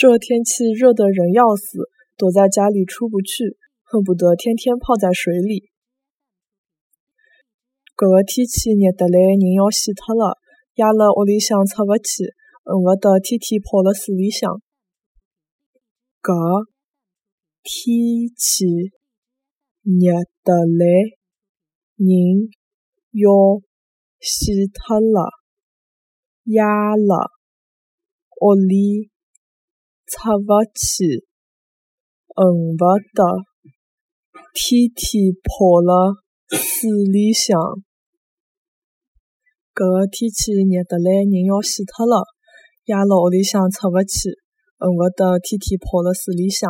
这天气热得人要死，躲在家里出不去，恨不得天天泡在水里。搿个天气热得来，人要死脱了，压辣屋里向出勿去，恨不得天天泡辣水里向。搿天气热得来，人要死脱了，压辣屋里出勿去，恨不得天天泡辣水里向。搿个天气热得来，人要死脱了，压辣屋里向出勿去。恨勿得天天泡辣水里向。